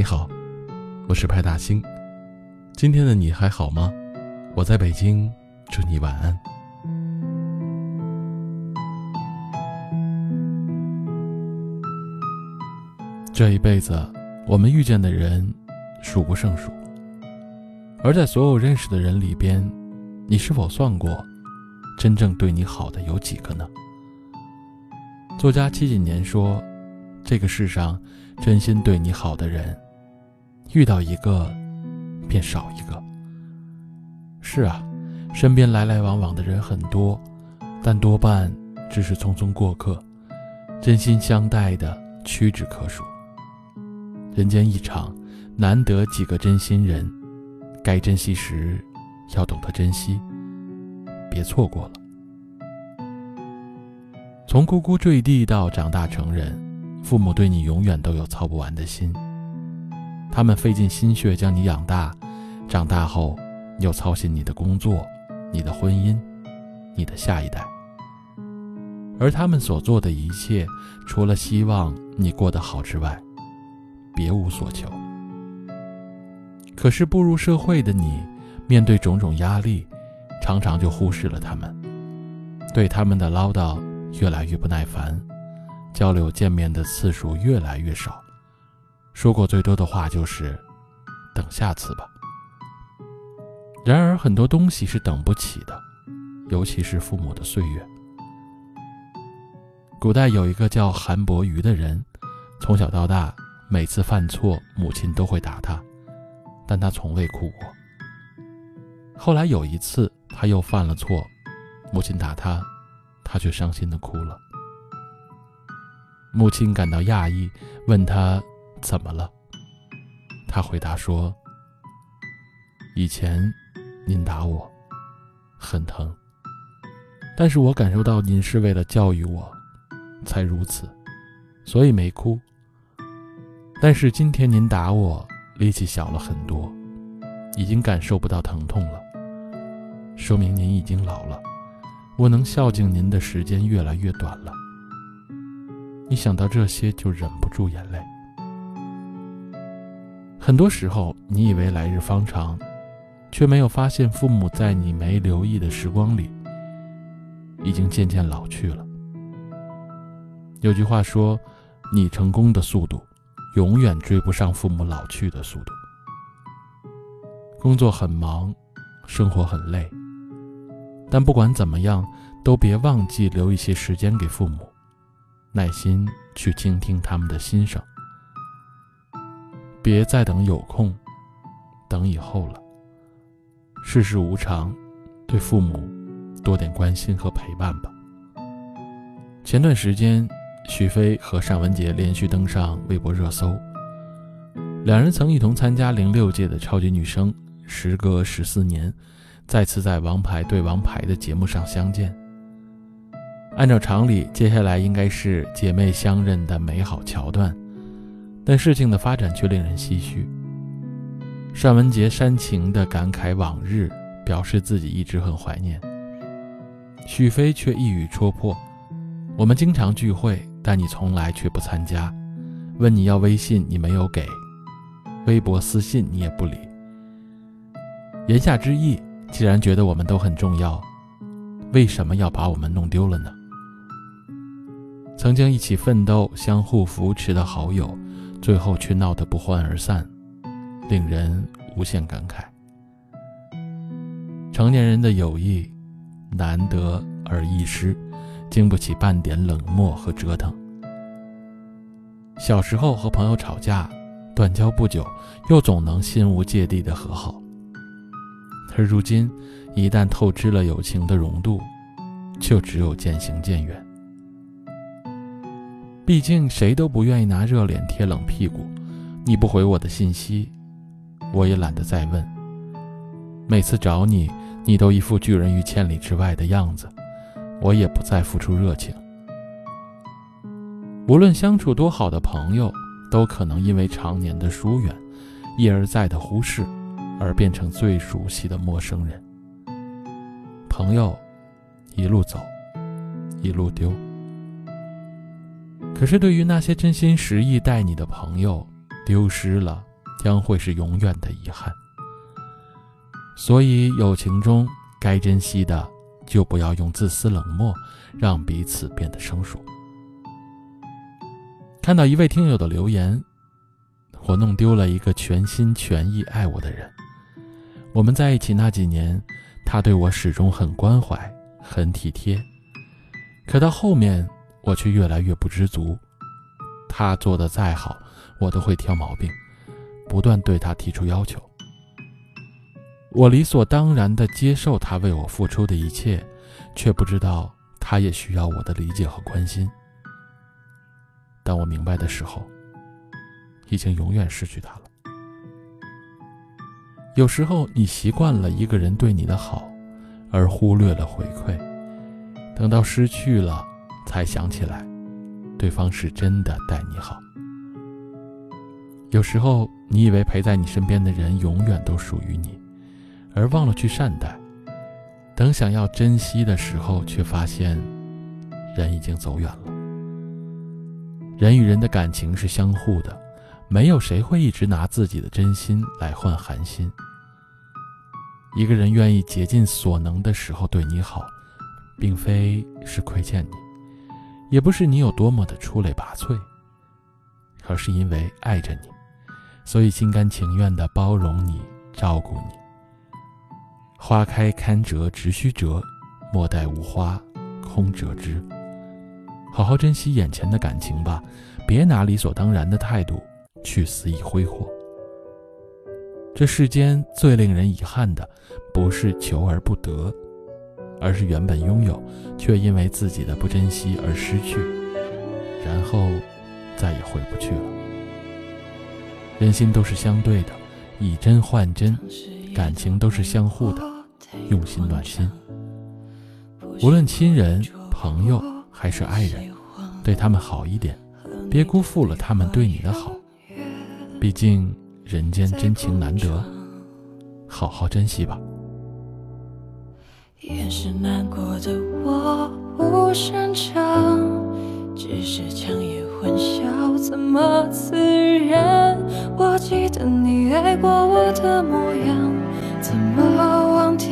你好，我是派大星。今天的你还好吗？我在北京，祝你晚安。这一辈子，我们遇见的人数不胜数，而在所有认识的人里边，你是否算过，真正对你好的有几个呢？作家戚锦年说：“这个世上，真心对你好的人，遇到一个，便少一个。”是啊，身边来来往往的人很多，但多半只是匆匆过客，真心相待的屈指可数。人间一场，难得几个真心人，该珍惜时，要懂得珍惜，别错过了。从呱呱坠地到长大成人，父母对你永远都有操不完的心。他们费尽心血将你养大，长大后又操心你的工作、你的婚姻、你的下一代。而他们所做的一切，除了希望你过得好之外，别无所求。可是步入社会的你，面对种种压力，常常就忽视了他们，对他们的唠叨。越来越不耐烦，交流见面的次数越来越少，说过最多的话就是“等下次吧”。然而很多东西是等不起的，尤其是父母的岁月。古代有一个叫韩伯瑜的人，从小到大每次犯错，母亲都会打他，但他从未哭过。后来有一次他又犯了错，母亲打他。他却伤心的哭了。母亲感到讶异，问他怎么了。他回答说：“以前您打我，很疼，但是我感受到您是为了教育我，才如此，所以没哭。但是今天您打我，力气小了很多，已经感受不到疼痛了，说明您已经老了。”我能孝敬您的时间越来越短了。一想到这些，就忍不住眼泪。很多时候，你以为来日方长，却没有发现父母在你没留意的时光里，已经渐渐老去了。有句话说：“你成功的速度，永远追不上父母老去的速度。”工作很忙，生活很累。但不管怎么样，都别忘记留一些时间给父母，耐心去倾听他们的心声。别再等有空，等以后了。世事无常，对父母多点关心和陪伴吧。前段时间，许飞和尚雯婕连续登上微博热搜。两人曾一同参加零六届的超级女声，时隔十四年。再次在《王牌对王牌》的节目上相见。按照常理，接下来应该是姐妹相认的美好桥段，但事情的发展却令人唏嘘。单文杰煽情地感慨往日，表示自己一直很怀念。许飞却一语戳破：“我们经常聚会，但你从来却不参加。问你要微信，你没有给；微博私信你也不理。”言下之意。既然觉得我们都很重要，为什么要把我们弄丢了呢？曾经一起奋斗、相互扶持的好友，最后却闹得不欢而散，令人无限感慨。成年人的友谊，难得而易失，经不起半点冷漠和折腾。小时候和朋友吵架，断交不久，又总能心无芥蒂的和好。而如今，一旦透支了友情的浓度，就只有渐行渐远。毕竟谁都不愿意拿热脸贴冷屁股，你不回我的信息，我也懒得再问。每次找你，你都一副拒人于千里之外的样子，我也不再付出热情。无论相处多好的朋友，都可能因为常年的疏远，一而再的忽视。而变成最熟悉的陌生人。朋友，一路走，一路丢。可是对于那些真心实意待你的朋友，丢失了将会是永远的遗憾。所以，友情中该珍惜的，就不要用自私冷漠让彼此变得生疏。看到一位听友的留言，我弄丢了一个全心全意爱我的人。我们在一起那几年，他对我始终很关怀、很体贴，可到后面，我却越来越不知足。他做的再好，我都会挑毛病，不断对他提出要求。我理所当然地接受他为我付出的一切，却不知道他也需要我的理解和关心。当我明白的时候，已经永远失去他了。有时候，你习惯了一个人对你的好，而忽略了回馈，等到失去了，才想起来，对方是真的待你好。有时候，你以为陪在你身边的人永远都属于你。而忘了去善待，等想要珍惜的时候，却发现人已经走远了。人与人的感情是相互的，没有谁会一直拿自己的真心来换寒心。一个人愿意竭尽所能的时候对你好，并非是亏欠你，也不是你有多么的出类拔萃，而是因为爱着你，所以心甘情愿的包容你，照顾你。花开堪折直须折，莫待无花空折枝。好好珍惜眼前的感情吧，别拿理所当然的态度去肆意挥霍。这世间最令人遗憾的，不是求而不得，而是原本拥有，却因为自己的不珍惜而失去，然后再也回不去了。人心都是相对的，以真换真，感情都是相互的。用心暖心，无论亲人、朋友还是爱人，对他们好一点，别辜负了他们对你的好。毕竟人间真情难得，好好珍惜吧。掩饰难过的我不擅长，只是强颜欢笑怎么自然？我记得你爱过我的模样。怎么忘掉？